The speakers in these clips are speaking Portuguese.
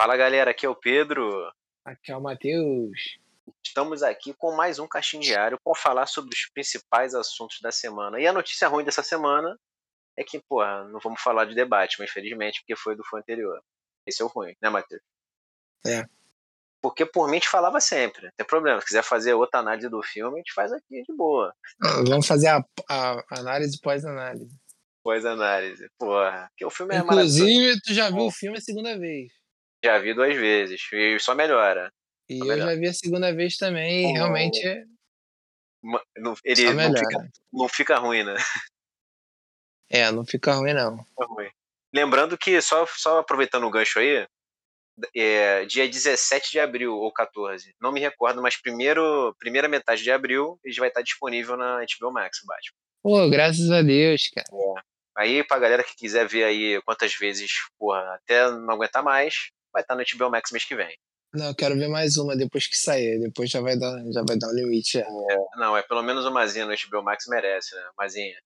Fala galera, aqui é o Pedro. Aqui é o Matheus. Estamos aqui com mais um Caixinho Diário para falar sobre os principais assuntos da semana. E a notícia ruim dessa semana é que, porra, não vamos falar de debate, mas infelizmente, porque foi do fã anterior. Esse é o ruim, né, Matheus? É. Porque por mim a gente falava sempre, não tem problema. Se quiser fazer outra análise do filme, a gente faz aqui de boa. Ah, Vamos fazer a, a análise pós-análise. Pós-análise, porra. Porque o filme é maravilhoso. Inclusive, tu já viu o filme a segunda vez. Já vi duas vezes e só melhora. E Tá eu melhor. já vi a segunda vez também. Oh. E realmente é não- Ele só não melhora. fica, não fica ruim, né? É, não fica ruim, não. Fica ruim. Lembrando que, só, só aproveitando o gancho aí, é, dia 17 de abril ou 14, não me recordo, mas primeiro, primeira metade de abril ele vai estar disponível na HBO Max, Batman. Pô, graças a Deus, cara. Aí, pra galera que quiser ver aí quantas vezes, porra, até não aguentar mais, vai estar no HBO Max mês que vem. Não, eu quero ver mais uma depois que sair. Depois já vai dar, já vai dar um limite. Já. Não, é pelo menos umazinha no HBO Max merece, né? Umazinha.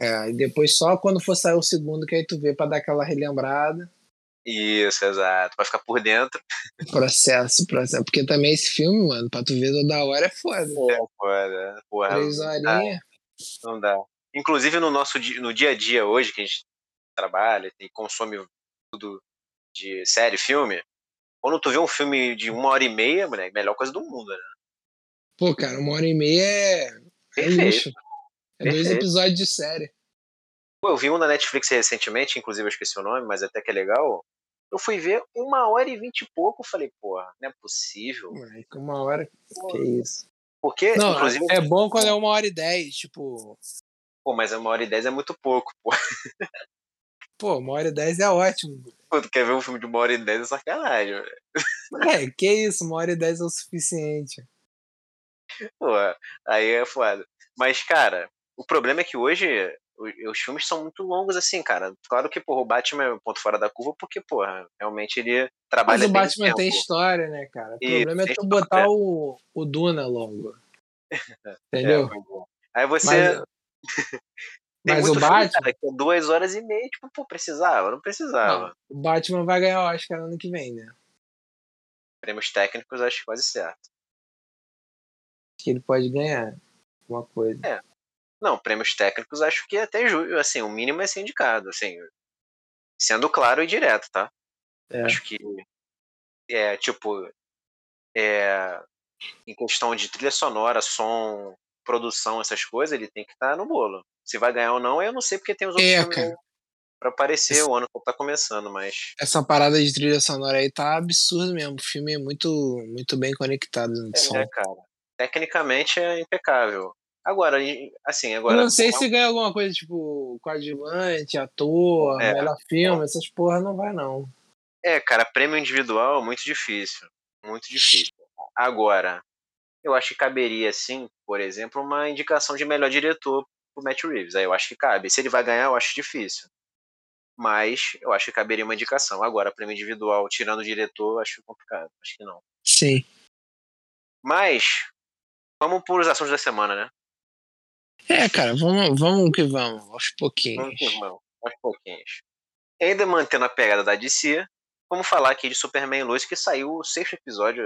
É, e depois só quando for sair o segundo que aí tu vê pra dar aquela relembrada. Isso, exato. Vai ficar por dentro. Processo, processo. Porque também esse filme, mano, pra tu ver toda hora é foda. É, porra, porra, Três horinhas. Não dá. Inclusive no nosso no dia a dia hoje, que a gente trabalha e consome tudo de série, filme, quando tu vê um filme de uma hora e meia, moleque, melhor coisa do mundo, né? Pô, cara, uma hora e meia é, é luxo. É dois episódios de série. Pô, eu vi um na Netflix recentemente, inclusive eu esqueci o nome, mas até que é legal. Eu fui ver uma hora e vinte e pouco, eu falei, porra, não é possível. Moleque, uma hora. Que isso. Porque, Não, inclusive, é bom quando é uma hora e dez. Tipo, pô, mas uma hora e dez é muito pouco, pô. pô, uma hora e dez é ótimo. Pô, tu quer ver um filme de uma hora e dez é sacanagem, velho. É, que isso, uma hora e dez é o suficiente. Pô, aí é foda. Mas, cara, o problema é que hoje os filmes são muito longos, assim, cara. Claro que, porra, o Batman é um ponto fora da curva, porque, porra, realmente ele trabalha Mas o Batman tempo. tem história, né, cara? O Isso, problema é tu história. botar o, o Duna longo. Entendeu? É, pois é. Aí você. Mas- tem mas muito o filme, Batman- cara, que é duas horas e meia, tipo, pô, precisava, não precisava. Não, o Batman vai ganhar o Oscar ano que vem, né? Prêmios técnicos, acho quase certo. Que ele pode ganhar uma coisa. Não, prêmios técnicos, acho que até ju- assim, o mínimo é ser indicado, assim, sendo claro e direto, tá? É. Acho que é tipo é, em questão de trilha sonora, som, produção, essas coisas, ele tem que estar no bolo. Se vai ganhar ou não, eu não sei porque tem os outros É, filmes pra aparecer Esse- o ano que tá começando, mas Essa parada de trilha sonora aí tá absurdo mesmo. O filme é muito, muito bem conectado no som. é, cara. Tecnicamente é impecável. Agora, assim, Eu agora não sei se ganha alguma coisa tipo coadjuvante, ator, É. melhor filme, essas porra não vai não. É, cara, prêmio individual é muito difícil. Muito difícil. Agora, eu acho que caberia, sim, por exemplo, uma indicação de melhor diretor pro Matt Reeves. Aí eu acho que cabe. Se ele vai ganhar, eu acho difícil. Mas eu acho que caberia uma indicação. Agora, prêmio individual, tirando o diretor, eu acho complicado. Acho que não. Sim. Mas, vamos por os assuntos da semana, né? É, cara, vamos, vamos que vamos, aos pouquinhos. Vamos que vamos, aos pouquinhos. E ainda mantendo a pegada da DC, vamos falar aqui de Superman Lois, que saiu o sexto episódio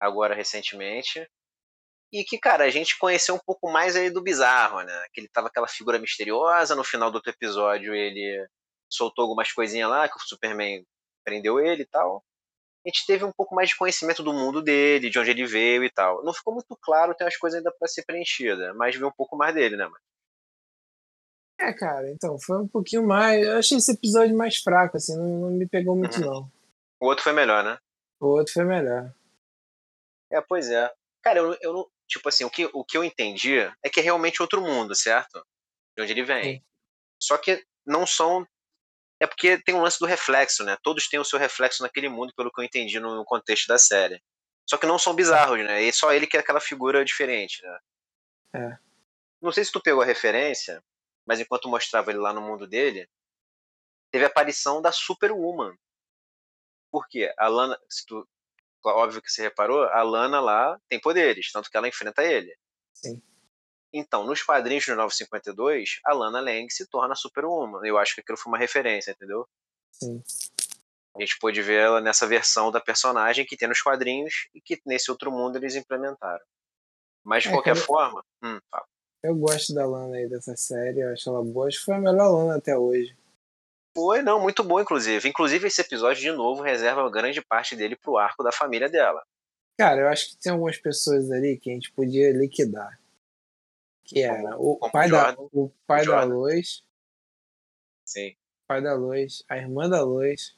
agora recentemente. E que, cara, a gente conheceu um pouco mais aí do bizarro, né? Que ele tava aquela figura misteriosa, no final do outro episódio ele soltou algumas coisinhas lá, que o Superman prendeu ele e tal. A gente teve um pouco mais de conhecimento do mundo dele, de onde ele veio e tal. Não ficou muito claro, tem umas coisas ainda pra ser preenchidas, mas veio um pouco mais dele, né, mano? É, cara, então, foi um pouquinho mais. Eu achei esse episódio mais fraco, assim, não, não me pegou muito, Uhum. não. O outro foi melhor, né? O outro foi melhor. É, pois é. Cara, eu, eu não. Tipo assim, o que, o que eu entendi é que é realmente outro mundo, certo? De onde ele vem. Sim. Só que não são. É porque tem um lance do reflexo, né? Todos têm o seu reflexo naquele mundo, pelo que eu entendi no, contexto da série. Só que não são bizarros, né? E só ele que é aquela figura diferente, né? É. Não sei se tu pegou a referência, mas enquanto mostrava ele lá no mundo dele, teve a aparição da Superwoman. Por quê? A Lana, se tu, óbvio que você reparou, a Lana lá tem poderes, tanto que ela enfrenta ele. Sim. Então, nos quadrinhos do 952, a Lana Lang se torna Superwoman. Eu acho que aquilo foi uma referência, entendeu? Sim. A gente pôde ver ela nessa versão da personagem que tem nos quadrinhos e que nesse outro mundo eles implementaram. Mas de É, qualquer cara, forma. Hum. Eu gosto da Lana aí dessa série, eu acho ela boa. Acho que foi a melhor Lana até hoje. Foi, não, muito bom, inclusive. Inclusive, esse episódio, de novo, reserva grande parte dele pro arco da família dela. Cara, eu acho que tem algumas pessoas ali que a gente podia liquidar. Que era o como pai, da, o pai da. Lois, Sim. pai da Lois, a irmã da Lois,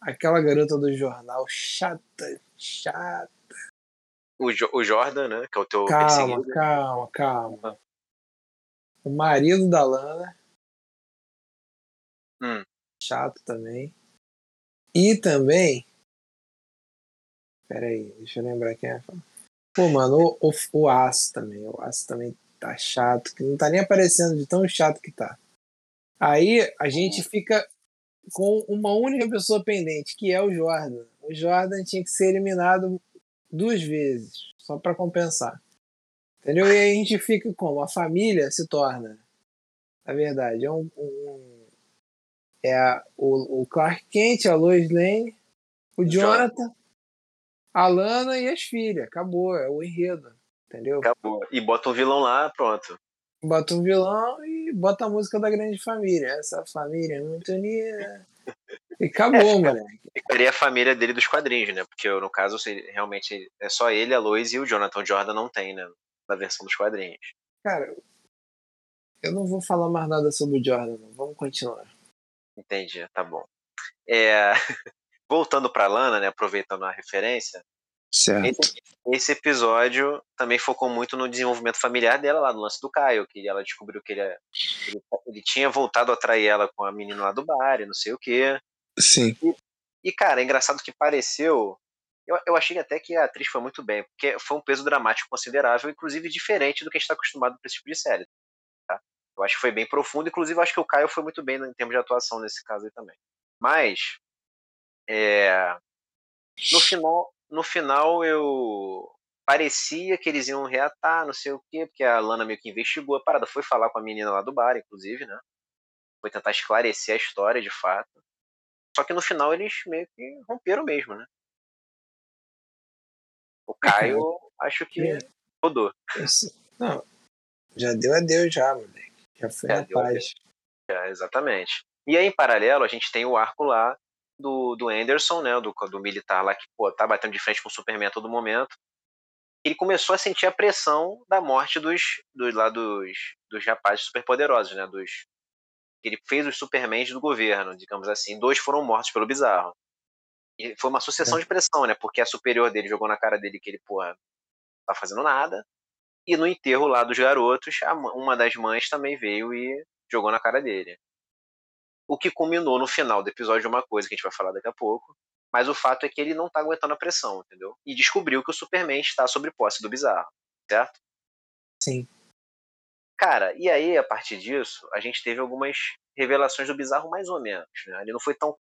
aquela garota do jornal chata, chata. O, Jo- o Jordan, né? Que é o teu Calma, calma, calma. O marido da Lana, Hum. chato também. E também. Pera aí, deixa eu lembrar quem é. Pô, mano, o, o, o Aço também. O Aço também tá chato, que não tá nem aparecendo de tão chato que tá. Aí a gente fica com uma única pessoa pendente, que é o Jordan. O Jordan tinha que ser eliminado duas vezes, só pra compensar. Entendeu? E aí a gente fica como? A família se torna. Na verdade, é um. um- é a- o, o Clark Kent, a Lois Lane, o Jonathan, a Lana e as filhas. Acabou, é o enredo. Entendeu? Acabou. E bota um vilão lá, pronto. Bota um vilão e bota a música da grande família. Essa família é muito unida. E acabou, moleque. Ficaria a família dele dos quadrinhos, né? Porque no caso, realmente é só ele, a Lois e o Jonathan. Jordan não tem, né? Na versão dos quadrinhos. Cara, eu não vou falar mais nada sobre o Jordan, não. Vamos continuar. Entendi, tá bom. É, Voltando pra Lana, né? Aproveitando a referência, Certo. esse, esse episódio também focou muito no desenvolvimento familiar dela lá, no lance do Caio, que ela descobriu que ele, é- ele, ele tinha voltado a atrair ela com a menina lá do bar e não sei o quê. Sim. E, cara, é engraçado que pareceu. Eu, eu achei até que a atriz foi muito bem, porque foi um peso dramático considerável, inclusive diferente do que a gente está acostumado com esse tipo de série. Eu acho que foi bem profundo, inclusive acho que o Caio foi muito bem em termos de atuação nesse caso aí também. Mas. é, no final, no final eu parecia que eles iam reatar, não sei o quê, porque a Lana meio que investigou a parada, foi falar com a menina lá do bar, inclusive, né? Foi tentar esclarecer a história de fato. Só que no final eles meio que romperam mesmo, né? O Caio, acho que rodou. Esse- Não, já deu adeus já, moleque. Já foi Já na deu paz. É, exatamente. E aí, em paralelo, a gente tem o arco lá do, do Anderson, né? Do, do militar lá que, pô, tá batendo de frente com o Superman a todo momento. Ele começou a sentir a pressão da morte dos, dos, lá dos, dos rapazes superpoderosos, né? Dos, ele fez os Supermans do governo, digamos assim. Dois foram mortos pelo bizarro. E foi uma sucessão É. de pressão, né? Porque a superior dele jogou na cara dele que ele, porra, tá fazendo nada. E no enterro lá dos garotos, uma das mães também veio e jogou na cara dele. O que culminou no final do episódio de uma coisa que a gente vai falar daqui a pouco. Mas o fato é que ele não tá aguentando a pressão, entendeu? E descobriu que o Superman está sob posse do bizarro, certo? Sim. Cara, e aí, a partir disso, a gente teve algumas revelações do bizarro mais ou menos. Né? Ele não foi tão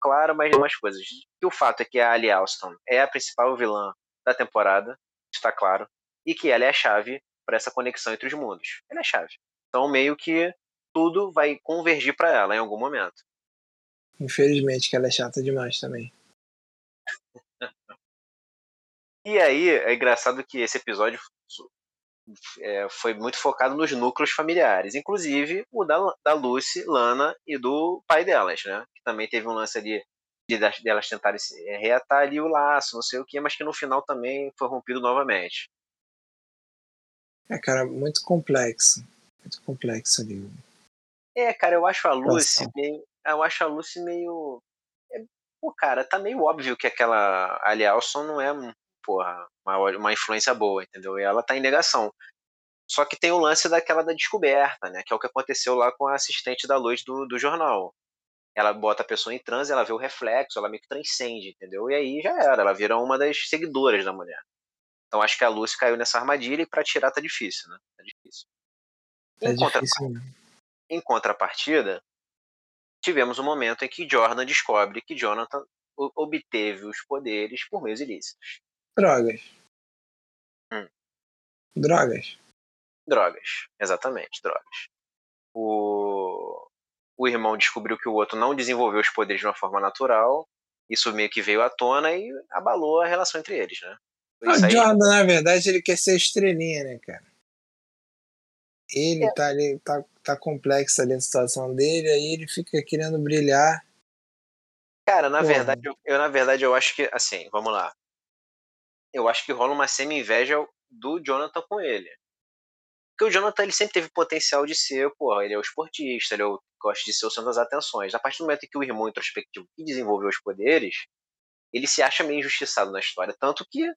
claro, mas algumas coisas. E o fato é que a Ali Alston é a principal vilã da temporada, está claro, e que ela é a chave para essa conexão entre os mundos. Ela é a chave. Então, meio que tudo vai convergir para ela em algum momento. Infelizmente que ela é chata demais também. E aí, é engraçado que esse episódio é, foi muito focado nos núcleos familiares, inclusive o da, da Lucy, Lana e do pai delas, né? Que também teve um lance ali de das- delas tentarem é, reatar ali o laço, não sei o que, mas que no final também foi rompido novamente. É, cara, muito complexo. Muito complexo ali. É, cara, eu acho a Lucy meio. Eu acho a Lucy meio. é, pô, cara, tá meio óbvio que aquela Ali Alson não é, porra, uma, uma influência boa, entendeu? E ela tá em negação. Só que tem o lance daquela da descoberta, né? Que é o que aconteceu lá com a assistente da luz do, do jornal. Ela bota a pessoa em transe, ela vê o reflexo, ela meio que transcende, entendeu? E aí já era, ela vira uma das seguidoras da mulher. Então acho que a Lucy caiu nessa armadilha e pra tirar tá difícil, né? Tá difícil. É Em, difícil mesmo. em contrapartida, tivemos um momento em que Jordan descobre que Jonathan obteve os poderes por meios ilícitos. Drogas. Hum. Drogas. Drogas, exatamente, drogas. O, o irmão descobriu que o outro não desenvolveu os poderes de uma forma natural. Isso meio que veio à tona e abalou a relação entre eles, né? O aí... Jordan, na verdade, ele quer ser estrelinha, né, cara? Ele é. tá ali, tá, tá complexa ali a situação dele, aí ele fica querendo brilhar. Cara, na Porra. verdade, eu, eu, na verdade eu acho que assim, vamos lá. Eu acho que rola uma semi-inveja do Jonathan com ele. Porque o Jonathan ele sempre teve potencial de ser, porra, ele é o esportista, ele é o, gosta de ser o centro das atenções. A partir do momento em que o irmão introspectivo que desenvolveu os poderes, ele se acha meio injustiçado na história. Tanto que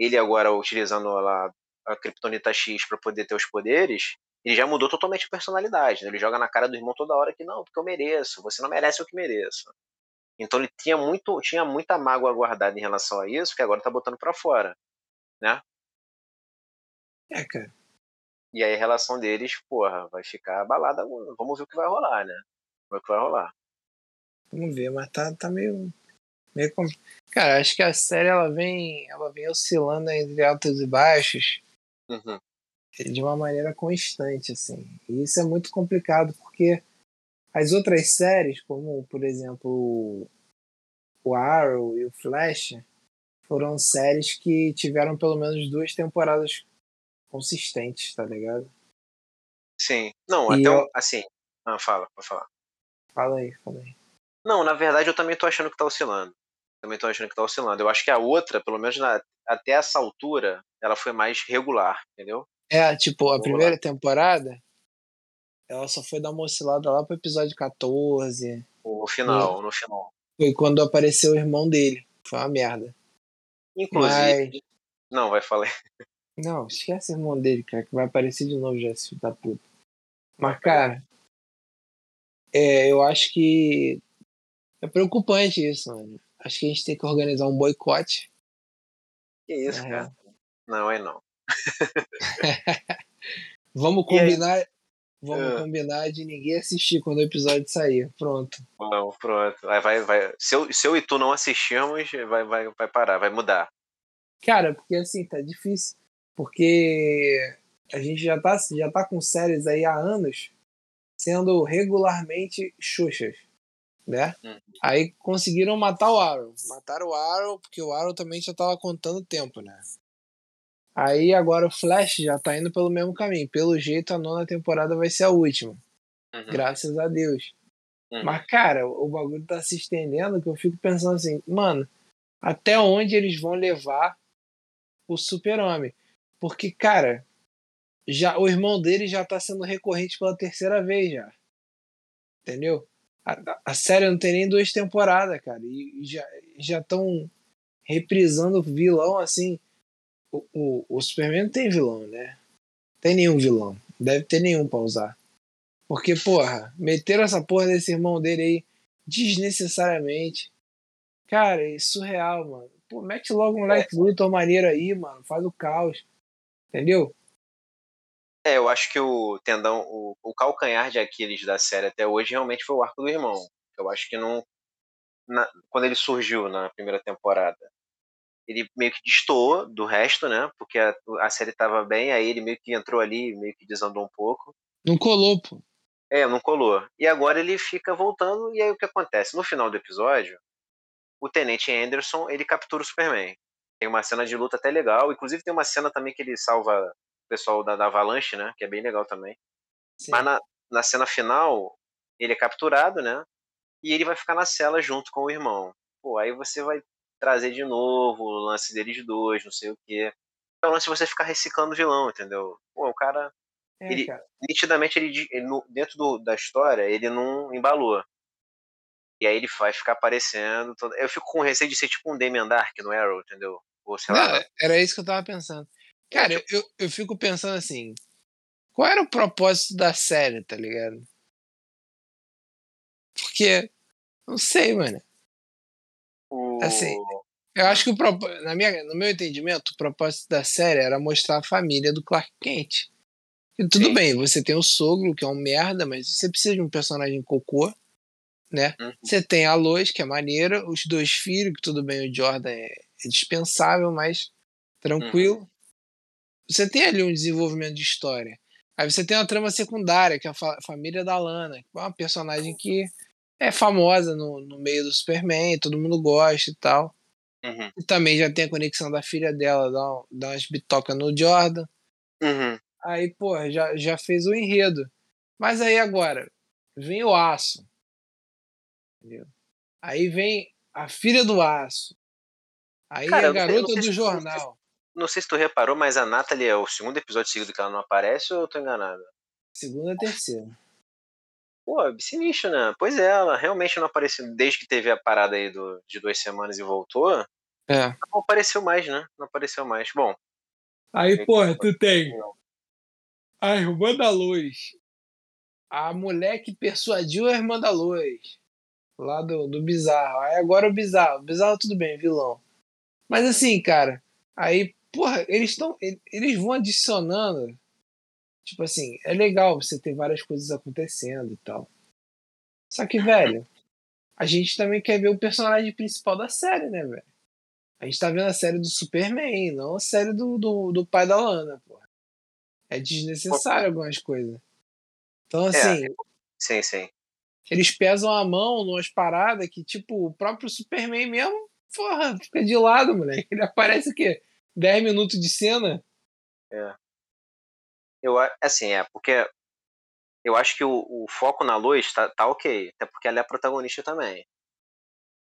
ele agora utilizando lá a Kryptonita X para poder ter os poderes, ele já mudou totalmente a personalidade. Né? Ele joga na cara do irmão toda hora que não, porque eu mereço, você não merece o que mereço. Então ele tinha muito, tinha muita mágoa guardada em relação a isso, que agora tá botando para fora, né? É, cara. E aí a relação deles, porra, vai ficar abalada. Vamos ver o que vai rolar, né? Vamos ver o que vai rolar. Vamos ver, mas tá, tá meio. Meio. Cara, acho que a série ela vem, ela vem oscilando entre altos e baixos uhum. de uma maneira constante, assim. E isso é muito complicado, porque as outras séries, como por exemplo o Arrow e o Flash, foram séries que tiveram pelo menos duas temporadas consistentes, tá ligado? Sim. Não, e até eu... assim. Ah, fala, pode falar. Fala aí, fala aí. Não, na verdade eu também tô achando que tá oscilando. Também tô achando que tá oscilando. Eu acho que a outra, pelo menos na, até essa altura, ela foi mais regular, entendeu? É, tipo, a regular. primeira temporada, ela só foi dar uma oscilada lá pro episódio 14. No final, no final. Foi quando apareceu o irmão dele. Foi uma merda. Inclusive. Mas... Não, vai falar. Não, esquece o irmão dele, cara, que vai aparecer de novo já, esse filho da puta. Mas, cara, é, eu acho que é preocupante isso, mano. Acho que a gente tem que organizar um boicote. Que isso, é. cara? Não, é não. vamos combinar. Vamos uh. combinar de ninguém assistir quando o episódio sair. Pronto. Não, pronto. Vai, vai, vai. Se, eu, se eu e tu não assistirmos, vai, vai, vai parar, vai mudar. Cara, porque assim, tá difícil porque a gente já tá, já tá com séries aí há anos sendo regularmente xuxas, né? Uhum. Aí conseguiram matar o Arrow. Mataram o Arrow porque o Arrow também já tava contando tempo, né? Aí agora o Flash já tá indo pelo mesmo caminho. Pelo jeito a nona temporada vai ser a última. Uhum. Graças a Deus. Uhum. Mas, cara, o bagulho tá se estendendo que eu fico pensando assim, mano, até onde eles vão levar o super-homem? Porque, cara, já o irmão dele já tá sendo recorrente pela terceira vez já. Entendeu? A, a série não tem nem duas temporadas, cara. E, e já estão reprisando vilão assim. O, o, o Superman não tem vilão, né? Tem nenhum vilão. Deve ter nenhum pra usar. Porque, porra, meteram essa porra desse irmão dele aí desnecessariamente. Cara, é surreal, mano. Pô, mete logo um Lex Luthor maneiro aí, mano. Faz o caos. Entendeu? É, eu acho que o tendão, o, o calcanhar de Aquiles da série até hoje realmente foi o arco do irmão. Eu acho que não. Na, quando ele surgiu na primeira temporada, ele meio que destoou do resto, né? Porque a, a série tava bem, aí ele meio que entrou ali, meio que desandou um pouco. Não colou, pô. É, não colou. E agora ele fica voltando, e aí o que acontece? No final do episódio, o Tenente Anderson, ele captura o Superman. Tem uma cena de luta até legal. Inclusive tem uma cena também que ele salva pessoal da, da Avalanche, né? Que é bem legal também. Sim. Mas na, na cena final, ele é capturado, né? E ele vai ficar na cela junto com o irmão. Pô, aí você vai trazer de novo o lance deles dois, não sei o quê. É o lance de você ficar reciclando o vilão, entendeu? Pô, o cara. É, ele, cara. Nitidamente, ele, ele dentro do, da história, ele não embalou. E aí ele vai ficar aparecendo. Todo... Eu fico com receio de ser tipo um Damien Dark no Arrow, entendeu? Ou sei Não, lá. Era isso que eu tava pensando. Cara, eu, eu, eu fico pensando assim. Qual era o propósito da série, tá ligado? Porque. Não sei, mano. Assim. Eu acho que o na minha, no meu entendimento, o propósito da série era mostrar a família do Clark Kent. E tudo Sim. bem, você tem o sogro, que é um merda, mas você precisa de um personagem cocô, né? Uhum. Você tem a Lois, que é maneira, os dois filhos, que tudo bem, o Jordan é é dispensável, mas tranquilo. Uhum. Você tem ali um desenvolvimento de história. Aí você tem uma trama secundária, que é a fa família da Lana, que é uma personagem que é famosa no, no meio do Superman, todo mundo gosta e tal. Uhum. E também já tem a conexão da filha dela, dá, dá umas bitocas no Jordan. Uhum. Aí, pô, já, já fez o enredo. Mas aí agora, vem o aço. Entendeu? Aí vem a filha do aço. Aí Cara, a garota do jornal. Não sei se tu reparou, mas a Natalie é o segundo episódio seguido que ela não aparece ou eu tô enganado? Segunda e terceira. Pô, sinistro, né? Pois é, ela realmente não apareceu desde que teve a parada aí do, de duas semanas e voltou. É. Não apareceu mais, né? Não apareceu mais. Bom, Aí, porra, tu tem a irmã da luz. A mulher que persuadiu a irmã da luz. Lá do, do Bizarro. Aí agora o Bizarro. O Bizarro tudo bem, vilão. Mas assim, cara, aí, porra, eles estão. Eles vão adicionando. Tipo assim, é legal você ter várias coisas acontecendo e tal. Só que, velho, a gente também quer ver o personagem principal da série, né, velho? A gente tá vendo a série do Superman, não a série do, do, do pai da Lana, porra. É desnecessário algumas coisas. Então, assim, sim, sim. eles pesam a mão numas paradas que, tipo, o próprio Superman mesmo, porra, fica de lado, moleque. Ele aparece o quê? 10 minutos de cena? Eu, a- assim, é, porque eu acho que o, o foco na luz tá, tá ok. Até porque ela é a protagonista também.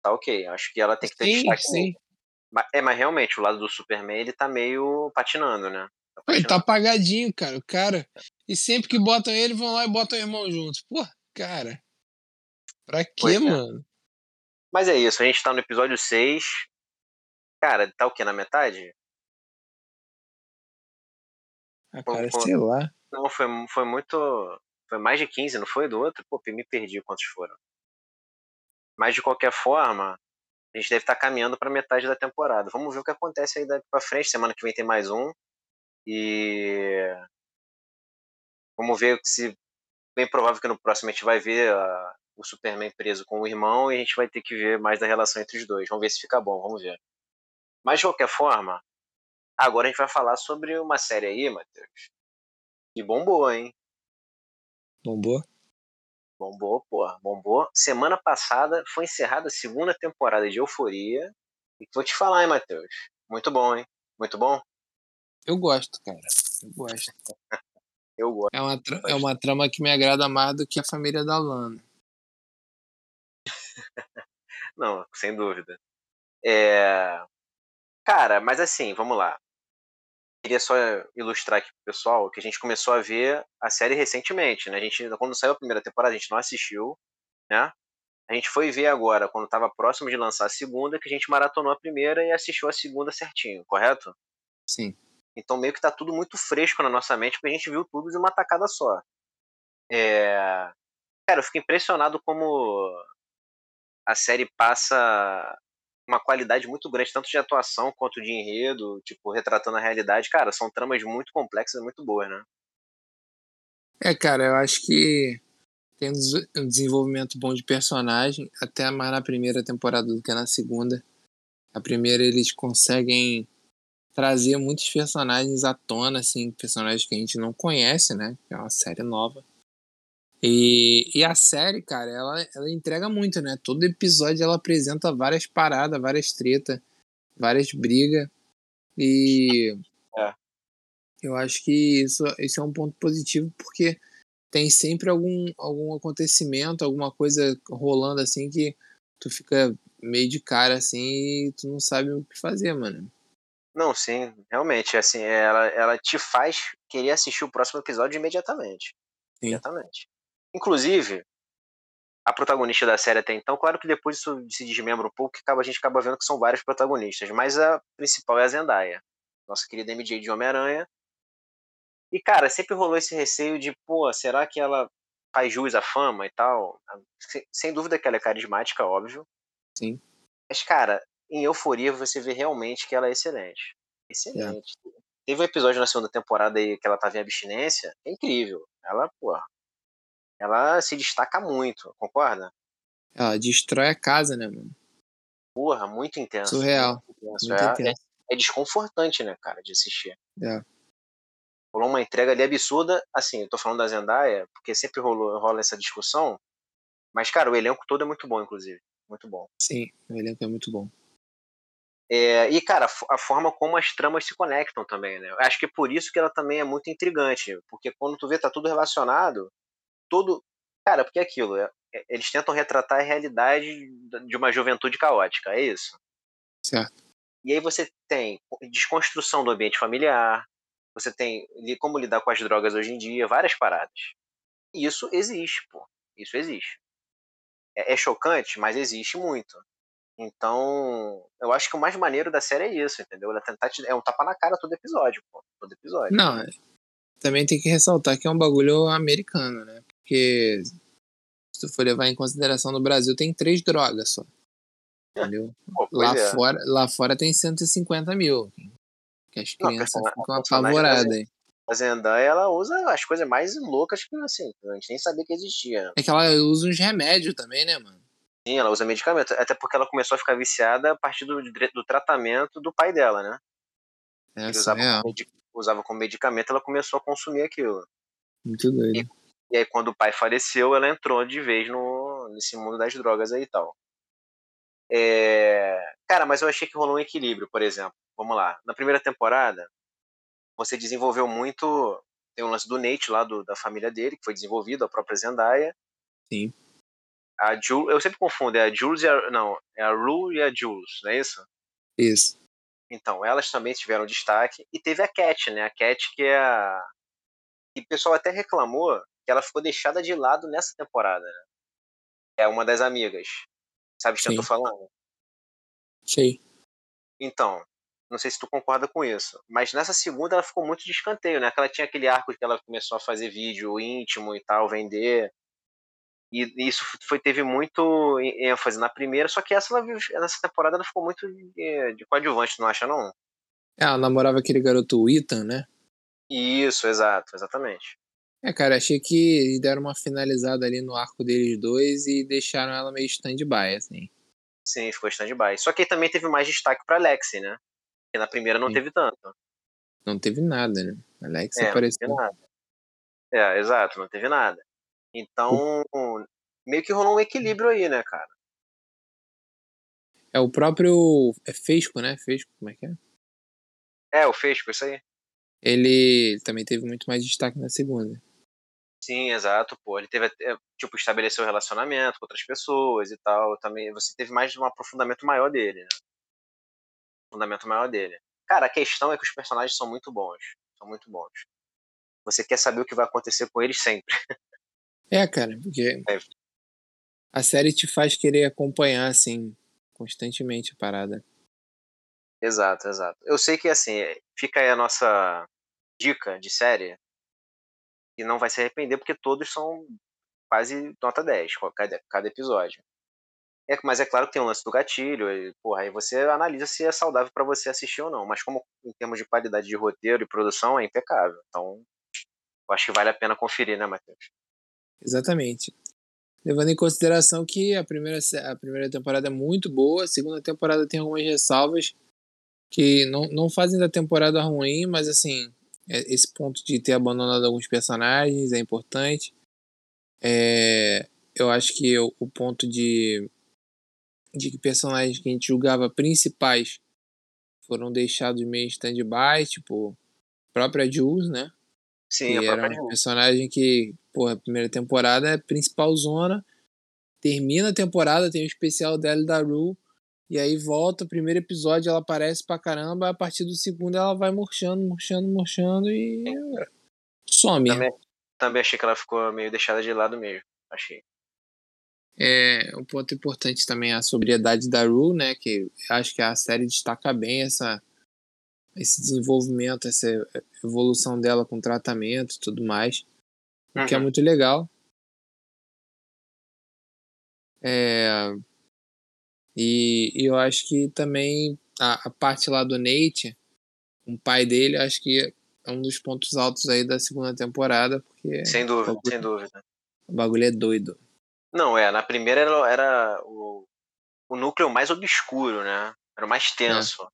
Tá ok. Acho que ela tem que ter Sim, destaque. sim. Mas- É, mas realmente, o lado do Superman, ele tá meio patinando, né? Tá Ele tá patinando. apagadinho, cara. O cara. E sempre que botam ele, vão lá e botam o irmão junto. Pô, cara. Pra quê, Pois é. mano? Mas é isso, a gente tá no episódio 6. Cara, tá o quê? Na metade? Ah, cara, sei lá. Não, foi, foi muito. Foi mais de 15, não foi do outro? Pô, me perdi quantos foram. Mas de qualquer forma, a gente deve estar caminhando pra metade da temporada. Vamos ver o que acontece aí daqui pra frente. Semana que vem tem mais um. E. Vamos ver se. Bem provável que no próximo a gente vai ver ah, o Superman preso com o irmão e a gente vai ter que ver mais da relação entre os dois. Vamos ver se fica bom, vamos ver. Mas de qualquer forma, agora a gente vai falar sobre uma série aí, Matheus. Que bombou, hein? Bombou? Bombou, porra, bombou. Semana passada foi encerrada a segunda temporada de Euforia. E vou te falar, hein, Matheus? Muito bom, hein? Muito bom? Eu gosto, cara. Eu gosto. Eu gosto. É uma, tra- é uma trama que me agrada mais do que a família da Lana. Não, sem dúvida. É... Cara, mas assim, vamos lá. Queria só ilustrar aqui pro pessoal que a gente começou a ver a série recentemente, né? A gente, quando saiu a primeira temporada, a gente não assistiu, né? A gente foi ver agora, quando estava próximo de lançar a segunda, que a gente maratonou a primeira e assistiu a segunda certinho, correto? Sim. Então meio que tá tudo muito fresco na nossa mente, porque a gente viu tudo de uma tacada só. É... Cara, eu fico impressionado como a série passa uma qualidade muito grande, tanto de atuação quanto de enredo, tipo, retratando a realidade. Cara, são tramas muito complexas e muito boas, né? É, cara, eu acho que tem um des- desenvolvimento bom de personagem, até mais na primeira temporada do que na segunda. A primeira eles conseguem trazer muitos personagens à tona, assim, personagens que a gente não conhece, né? É uma série nova. E, e a série, cara, ela, ela entrega muito, né? Todo episódio ela apresenta várias paradas, várias tretas, várias brigas. E É. eu acho que isso, isso é um ponto positivo, porque tem sempre algum, algum acontecimento, alguma coisa rolando assim que tu fica meio de cara assim e tu não sabe o que fazer, mano. Não, sim, realmente, assim, ela, ela te faz querer assistir o próximo episódio imediatamente. Sim. Imediatamente. Inclusive, a protagonista da série até então, claro que depois isso se desmembra um pouco, que acaba, a gente acaba vendo que são vários protagonistas, mas a principal é a Zendaya, nossa querida MJ de Homem-Aranha. E, cara, sempre rolou esse receio de, pô, será que ela faz jus à fama e tal? Sem, dúvida que ela é carismática, óbvio. Sim. Mas, cara, em Euforia você vê realmente que ela é excelente. Excelente. Teve um episódio na segunda temporada aí que ela tava em abstinência, é incrível. Ela, porra, ela se destaca muito, concorda? Ela destrói a casa, né, mano? Porra, muito intenso. Surreal. Muito intenso. Muito é, intenso. é desconfortante, né, cara, de assistir. É. Rolou uma entrega ali absurda. Assim, eu tô falando da Zendaya, porque sempre rolou, rola essa discussão. Mas, cara, o elenco todo é muito bom, inclusive. Muito bom. Sim, o elenco é muito bom. É, e, cara, a forma como as tramas se conectam também, né? Acho que é por isso que ela também é muito intrigante. Porque quando tu vê, tá tudo relacionado, todo. Cara, porque é aquilo, é, é, eles tentam retratar a realidade de uma juventude caótica, é isso? Certo. E aí você tem desconstrução do ambiente familiar, você tem como lidar com as drogas hoje em dia, várias paradas. E isso existe, pô. Isso existe. É, é chocante, mas existe muito. Então, eu acho que o mais maneiro da série é isso, entendeu? Ela tentar te... É um tapa na cara todo episódio, pô. Todo episódio. Não, é, também tem que ressaltar que é um bagulho americano, né? Porque se tu for levar em consideração no Brasil, tem três drogas só. Entendeu? Pô, lá, é. fora, lá fora tem 150 mil. Que as crianças Não, ficam apavoradas. A Zendaya, ela usa as coisas mais loucas que, assim, a gente nem sabia que existia. É que ela usa uns remédios também, né, mano? Sim, ela usa medicamento. Até porque ela começou a ficar viciada a partir do, do tratamento do pai dela, né? Ele usava, é como, usava como medicamento, ela começou a consumir aquilo. Muito doido. E, e aí, quando o pai faleceu, ela entrou de vez no, nesse mundo das drogas aí e tal. É... Cara, mas eu achei que rolou um equilíbrio, por exemplo. Vamos lá. Na primeira temporada, você desenvolveu muito. Tem um lance do Nate lá, do, da família dele, que foi desenvolvido, a própria Zendaya. Sim. A Jules, eu sempre confundo, é a Jules e a. Não, é a Rue e a Jules, não é isso? Isso. Então, elas também tiveram destaque. E teve a Cat, né? A Cat, que é a. E o pessoal até reclamou que ela ficou deixada de lado nessa temporada, né? É uma das amigas. Sabe de quem eu tô falando? Sei. Então, não sei se tu concorda com isso. Mas nessa segunda ela ficou muito de escanteio, né? Que ela tinha aquele arco que ela começou a fazer vídeo íntimo e tal, vender. E isso foi, teve muito ênfase na primeira, só que essa ela, nessa temporada ela ficou muito de, de coadjuvante, não acha não? É, ela namorava aquele garoto Ethan, né? Isso, exato, exatamente. É, cara, achei que deram uma finalizada ali no arco deles dois e deixaram ela meio stand-by, assim. Sim, ficou stand-by. Só que também teve mais destaque pra Lexi, né? Porque na primeira não Sim. teve tanto. Não teve nada, né? A Lexi é, apareceu. Não teve nada. É, exato, não teve nada. Então, meio que rolou um equilíbrio aí, né, cara? É o próprio. É Fesco, né? Fesco, como é que é? É, o Fesco, isso aí. Ele também teve muito mais destaque na segunda. Sim, exato, pô. Ele teve, tipo, estabeleceu relacionamento com outras pessoas e tal. Também você teve mais um aprofundamento maior dele, né? Fundamento maior dele. Cara, a questão é que os personagens são muito bons. São muito bons. Você quer saber o que vai acontecer com eles sempre. É, cara, porque é. a série te faz querer acompanhar, assim, constantemente a parada. Exato, exato. Eu sei que, assim, fica aí a nossa dica de série e não vai se arrepender porque todos são quase nota 10, cada, cada episódio. É, mas é claro que tem um lance do gatilho, e, porra, aí você analisa se é saudável para você assistir ou não. Mas como em termos de qualidade de roteiro e produção é impecável. Então, eu acho que vale a pena conferir, né, Matheus? Exatamente. Levando em consideração que a primeira, a primeira temporada é muito boa, a segunda temporada tem algumas ressalvas que não, não fazem da temporada ruim, mas assim, esse ponto de ter abandonado alguns personagens é importante. É, eu acho que o, o ponto de, de que personagens que a gente julgava principais foram deixados meio stand-by, tipo, própria Jules, né? Sim, que era um personagem que, porra, a primeira temporada é principal zona, termina a temporada, tem o um especial dela da Rue, e aí volta, o primeiro episódio ela aparece pra caramba, a partir do segundo ela vai murchando, murchando, murchando e some. Também, também achei que ela ficou meio deixada de lado mesmo, achei. É, um ponto importante também é a sobriedade da Rue, né, que acho que a série destaca bem essa esse desenvolvimento, essa evolução dela com tratamento e tudo mais, o que é uhum. muito legal. É, e, e, eu acho que também a, a, parte lá do Nate, o pai dele, acho que é um dos pontos altos aí da segunda temporada, porque sem dúvida, bagulho, sem dúvida. O bagulho é doido. Não, é, na primeira era, era o, o núcleo mais obscuro, né? Era o mais tenso. É.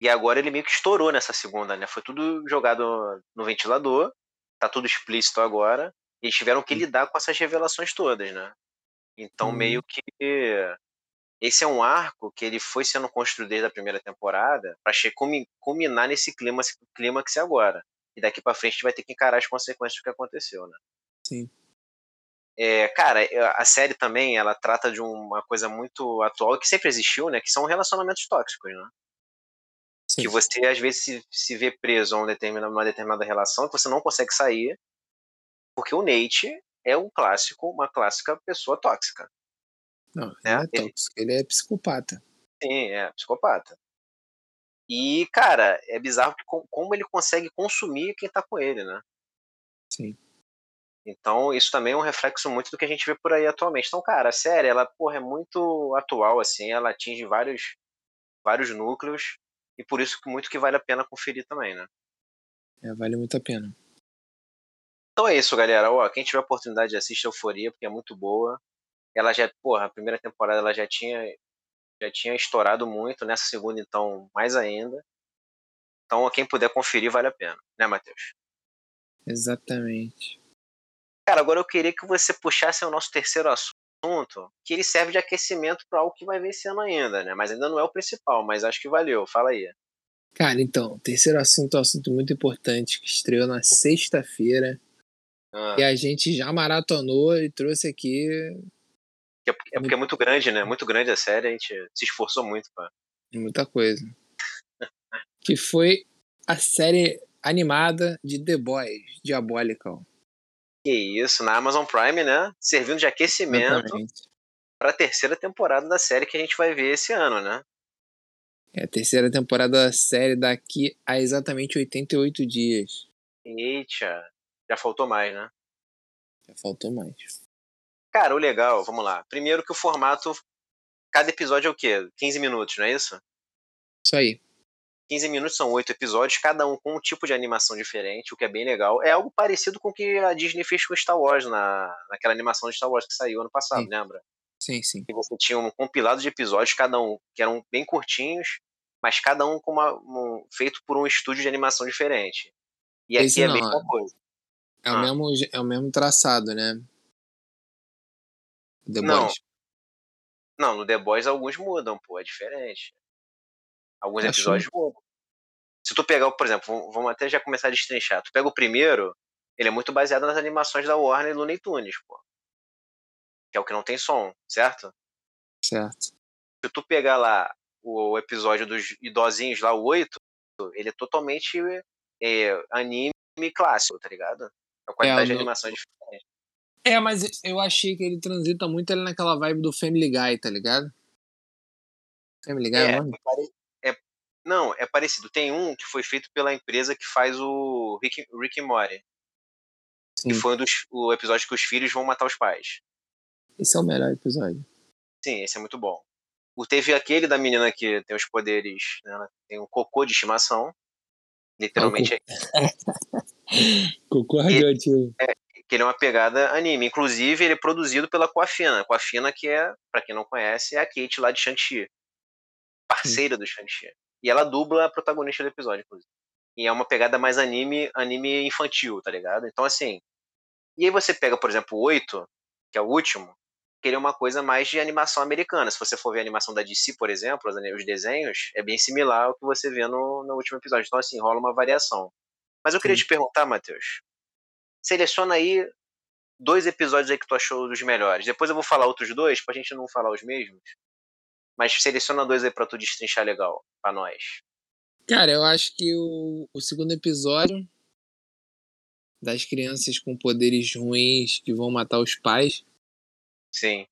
E agora ele meio que estourou nessa segunda, né? Foi tudo jogado no ventilador, tá tudo explícito agora. E eles tiveram que lidar com essas revelações todas, né? Então, Uhum. meio que esse é um arco que ele foi sendo construído desde a primeira temporada para culminar nesse clima, clímax agora. E daqui para frente a gente vai ter que encarar as consequências do que aconteceu, né? Sim. É, cara, a série também ela trata de uma coisa muito atual que sempre existiu, né? Que são relacionamentos tóxicos, né? Sim. Que você às vezes se, se vê preso a um uma determinada relação que você não consegue sair, porque o Nate é um clássico, uma clássica pessoa tóxica. Não, ele é, tóxico, ele é psicopata. Sim, é psicopata. E, cara, é bizarro que, como ele consegue consumir quem tá com ele, né? Sim. Então, isso também é um reflexo muito do que a gente vê por aí atualmente. Então, cara, a série, ela, porra, é muito atual, assim, ela atinge vários, vários núcleos, e por isso que muito que vale a pena conferir também, né? É, vale muito a pena. Então é isso, galera. Ó, quem tiver oportunidade, assiste Euforia, porque é muito boa. Ela já, porra, a primeira temporada ela já tinha, já tinha estourado muito, nessa segunda, então, mais ainda. Então, quem puder conferir, vale a pena, né, Matheus? Exatamente. Cara, agora eu queria que você puxasse o nosso terceiro assunto, que ele serve de aquecimento para algo que vai ano ainda, né? Mas ainda não é o principal, mas acho que valeu. Fala aí. Cara, então, o terceiro assunto é um assunto muito importante que estreou na sexta-feira. Ah. E a gente já maratonou e trouxe aqui. É porque, é porque é muito grande, né? Muito grande a série, a gente se esforçou muito pra. Muita coisa. que foi a série animada de The Boys, Diabolical. Que isso, na Amazon Prime, né? Servindo de aquecimento para a terceira temporada da série que a gente vai ver esse ano, né? É a terceira temporada da série daqui a exatamente 88 dias. Eita, já faltou mais, né? Já faltou mais. Cara, o legal, vamos lá. Primeiro que o formato. Cada episódio é o quê? 15 minutos, não é isso? Isso aí. 15 minutos são oito episódios, cada um com um tipo de animação diferente, o que é bem legal. É algo parecido com o que a Disney fez com Star Wars, na, naquela animação de Star Wars que saiu ano passado, sim. lembra? Sim, sim. E você tinha um compilado de episódios, cada um, que eram bem curtinhos, mas cada um com uma, um, feito por um estúdio de animação diferente. E aqui Esse é a não, mesma coisa. É, o Ah. mesmo, é o mesmo traçado, né? The Não. Boys. Não, no The Boys alguns mudam, pô, é diferente. Alguns Achou? episódios mudam. Se tu pegar, por exemplo, vamos- até já começar a destrinchar. Tu pega o primeiro, ele é muito baseado nas animações da Warner e Looney Tunes, pô. Que é o que não tem som, certo? Certo. Se tu pegar lá o episódio dos idosinhos lá, o 8, ele é totalmente é, anime clássico, tá ligado? A qualidade o de animação é diferente. É, mas eu achei que ele transita muito ali naquela vibe do Family Guy, tá ligado? Family Guy é, É, é pare- é- não, é parecido. Tem um que foi feito pela empresa que faz o Rick, Rick and Morty. Sim. Que foi um dos, o episódio que os filhos vão matar os pais. Esse é o melhor episódio. Sim, esse é muito bom. O- Teve aquele da menina que tem os poderes, né, ela tem um cocô de estimação. Literalmente, é Cocô radioativo. Que ele é uma pegada anime. Inclusive, ele é produzido pela Coafina. Coafina, que é, pra quem não conhece, é a Kate lá de Shang-Chi. Parceira do Shang-Chi. E ela dubla a protagonista do episódio, inclusive. E é uma pegada mais anime, anime infantil, tá ligado? Então, assim. E aí você pega, por exemplo, o 8, que é o último, que ele é uma coisa mais de animação americana. Se você for ver a animação da DC, por exemplo, os desenhos, é bem similar ao que você vê no, no último episódio. Então, assim, rola uma variação. Mas eu queria Sim. te perguntar, Matheus. Seleciona aí dois episódios aí que tu achou dos melhores. Depois eu vou falar outros dois, pra gente não falar os mesmos. Mas seleciona dois aí pra tu destrinchar legal, pra nós. Cara, eu acho que o, o segundo episódio das crianças com poderes ruins que vão matar os pais, Sim,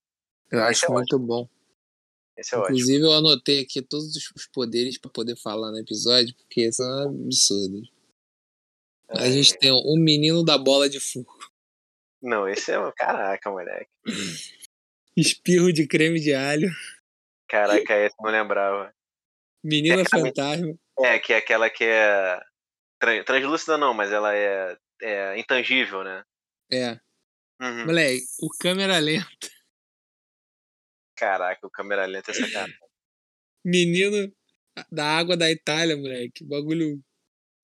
eu Esse acho é muito bom. esse é ótimo. Inclusive, eu anotei aqui todos os os poderes pra poder falar no episódio, porque são absurdos. A É, gente tem o menino da bola de fogo, Não, esse é. Caraca, moleque. espirro de creme de alho, Caraca, esse não lembrava. menina É, fantasma. É, que é aquela que é. tran- Translúcida não, mas ela é, é intangível, né? É. Uhum. Moleque, o câmera lenta, Caraca, o câmera lenta é sacanagem. menino da água da Itália, moleque. Bagulho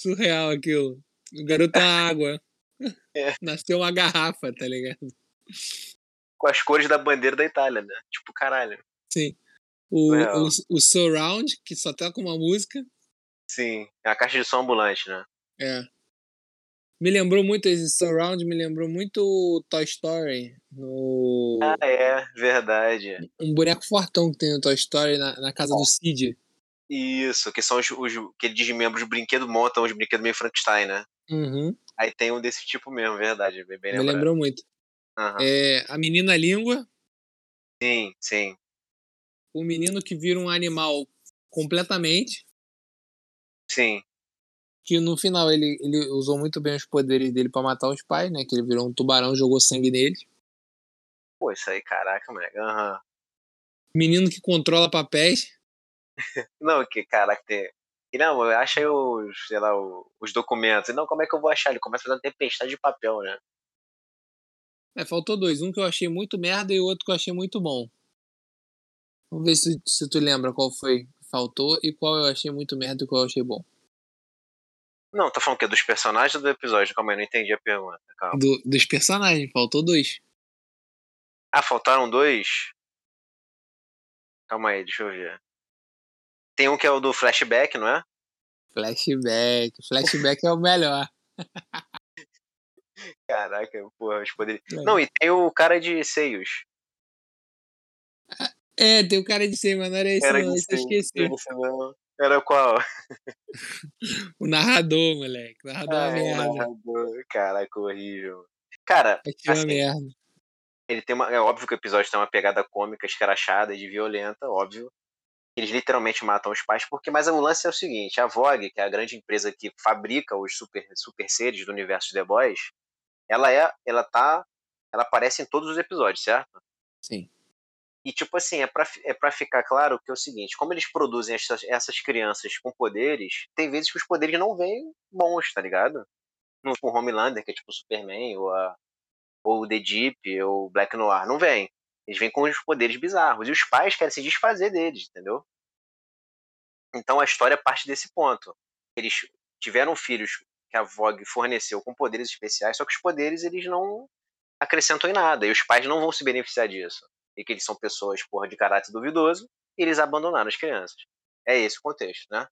surreal aquilo. O garoto é uma água. É. Nasceu uma garrafa, tá ligado? Com as cores da bandeira da Itália, né? Tipo, caralho. Sim. O, Surreal. o, o Surround, que só toca uma música. Sim. É a caixa de som ambulante, né? É. Me lembrou muito esse Surround, me lembrou muito Toy Story. No... Ah, é, verdade. Um boneco fortão que tem no Toy Story na, na casa do Cid. Isso, que são os, os que ele desmembra os brinquedos, montam os brinquedos meio Frankenstein, né? Uhum. Aí tem um desse tipo mesmo, verdade. Bem, bem Me lembrado. lembrou muito. Aham. É, a menina língua, Sim, sim. o menino que vira um animal completamente. Sim. Que no final ele, ele usou muito bem os poderes dele pra matar os pais, né? Que ele virou um tubarão, jogou sangue nele. Pô, isso aí, caraca, moleque. Aham. Menino que controla papéis. Não, que caraca, tem. E não, acha aí os, sei lá, os documentos. E não, como é que eu vou achar? Ele começa a fazer uma tempestade de papel, né? É, faltou dois. Um que eu achei muito merda e o outro que eu achei muito bom. Vamos ver se, se tu lembra qual foi que faltou e qual eu achei muito merda e qual eu achei bom. Não, tá falando o quê? Dos personagens ou do episódio? Calma aí, não entendi a pergunta. Do- dos personagens, faltou dois. Ah, faltaram dois? Calma aí, deixa eu ver. Tem um que é o do flashback, não é? Flashback. Flashback é o melhor. Caraca, porra, os poderes. Não, e tem o cara de seios. É, tem o cara de ser, mas não era esse Era não, esse eu seios. esqueci. Era qual? O narrador, moleque. O narrador é Ah, uma é, merda. narrador. Caraca, horrível. Cara, Achei uma assim, merda. ele tem uma. É óbvio que o episódio tem uma pegada cômica, escrachada e de violenta, óbvio. Eles literalmente matam os pais, porque mas o lance é o seguinte: a Vogue, que é a grande empresa que fabrica os super, super seres do universo de The Boys, ela é. Ela tá. Ela aparece em todos os episódios, certo? Sim. E, tipo assim, é pra, é pra ficar claro que é o seguinte: como eles produzem essas, essas crianças com poderes, tem vezes que os poderes não vêm bons, tá ligado? No tipo, Homelander, que é tipo o Superman, ou, a, ou o The Deep, ou o Black Noir, não vem. Eles vêm com os poderes bizarros. E os pais querem se desfazer deles, entendeu? Então a história parte desse ponto. Eles tiveram filhos que a Vogue forneceu com poderes especiais, só que os poderes eles não acrescentam em nada. E os pais não vão se beneficiar disso e que eles são pessoas porra, de caráter duvidoso, e eles abandonaram as crianças. É esse o contexto, né?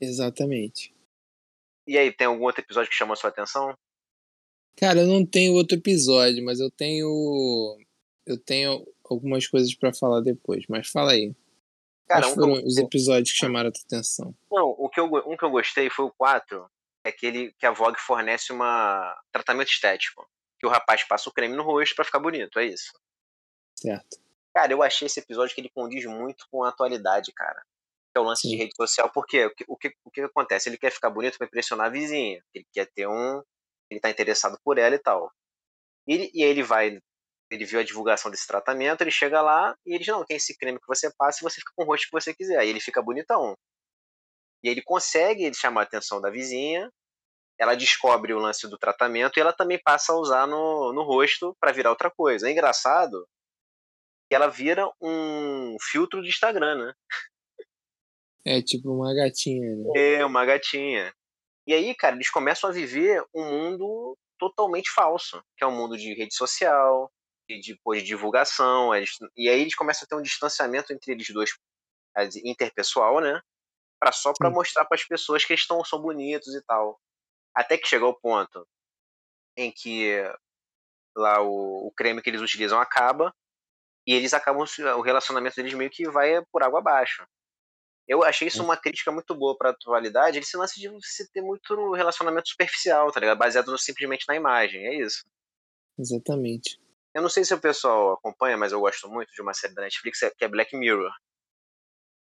Exatamente. E aí, tem algum outro episódio que chamou a sua atenção? Cara, eu não tenho outro episódio, mas eu tenho. Eu tenho algumas coisas pra falar depois, mas fala aí. Cara, Quais um foram eu, os episódios que chamaram a tua atenção? não, o que eu, um que eu gostei foi o 4, é aquele que a Vogue fornece uma tratamento estético. Que o rapaz passa o creme no rosto pra ficar bonito, é isso. Certo. Cara, eu achei esse episódio que ele condiz muito com a atualidade, cara. Que é o lance Sim. de rede social, porque o que, o, que, o que acontece? Ele quer ficar bonito pra impressionar a vizinha. Ele quer ter um. Ele tá interessado por ela e tal. E, ele- e aí ele vai. Ele viu a divulgação desse tratamento, ele chega lá e ele diz: Não, tem esse creme que você passa e você fica com o rosto que você quiser. Aí ele fica bonitão. E ele consegue chamar a atenção da vizinha. Ela descobre o lance do tratamento e ela também passa a usar no, no rosto pra virar outra coisa. É engraçado que ela vira um filtro de Instagram, né? É tipo uma gatinha, né? É, uma gatinha. E aí, cara, eles começam a viver um mundo totalmente falso, que é um mundo de rede social, de, de, divulgação. eles- e aí eles começam a ter um distanciamento entre eles dois, interpessoal, né? Pra, só para mostrar para as pessoas que eles estão, são bonitos e tal. Até que chega o ponto em que lá o, o creme que eles utilizam acaba e eles acabam se- o relacionamento deles meio que vai por água abaixo. Eu achei isso uma crítica muito boa pra atualidade, esse lance de você ter muito relacionamento superficial, tá ligado? Baseado simplesmente na imagem, é isso. Exatamente. Eu não sei se o pessoal acompanha, mas eu gosto muito de uma série da Netflix que é Black Mirror.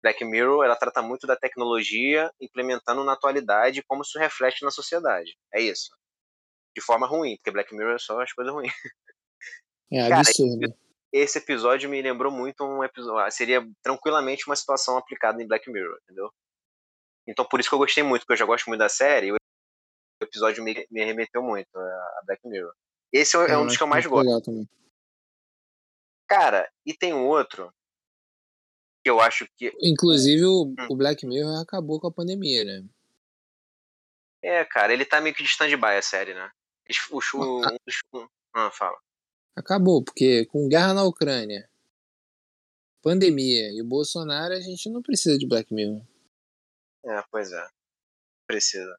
Black Mirror, ela trata muito da tecnologia implementando na atualidade como isso reflete na sociedade. É isso. De forma ruim, porque Black Mirror é só as coisas ruins. É Cara, absurdo. Esse episódio me lembrou muito um episódio. Seria tranquilamente uma situação aplicada em Black Mirror, entendeu? Então por isso que eu gostei muito, porque eu já gosto muito da série, e o episódio me, me remeteu muito a Black Mirror. Esse é, é um dos que eu mais gosto. Também. Cara, e tem um outro que eu acho que. Inclusive, o, hum. o Black Mirror acabou com a pandemia, né? É, cara, ele tá meio que de stand-by a série, né? O, o, um ah, fala. Acabou, porque com guerra na Ucrânia, pandemia e o Bolsonaro, a gente não precisa de Black Mirror. É, pois é. Precisa.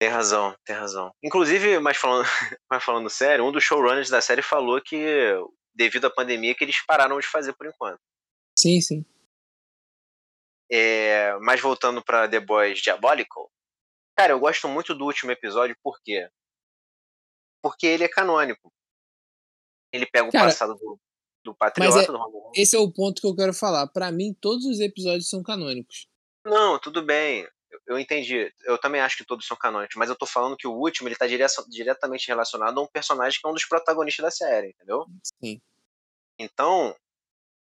Tem razão, tem razão. Inclusive, mas falando, mas falando sério, um dos showrunners da série falou que devido à pandemia que eles pararam de fazer por enquanto. Sim, sim. É, mas voltando para The Boys Diabolical, cara, eu gosto muito do último episódio, por quê? Porque ele é canônico. Ele pega o cara, passado do, do Patriota, é, do Esse é o ponto que eu quero falar. Para mim, todos os episódios são canônicos. Não, tudo bem. Eu, entendi. Eu também acho que todos são canônicos, mas eu tô falando que o último ele tá dire diretamente relacionado a um personagem que é um dos protagonistas da série, entendeu? Sim. Então,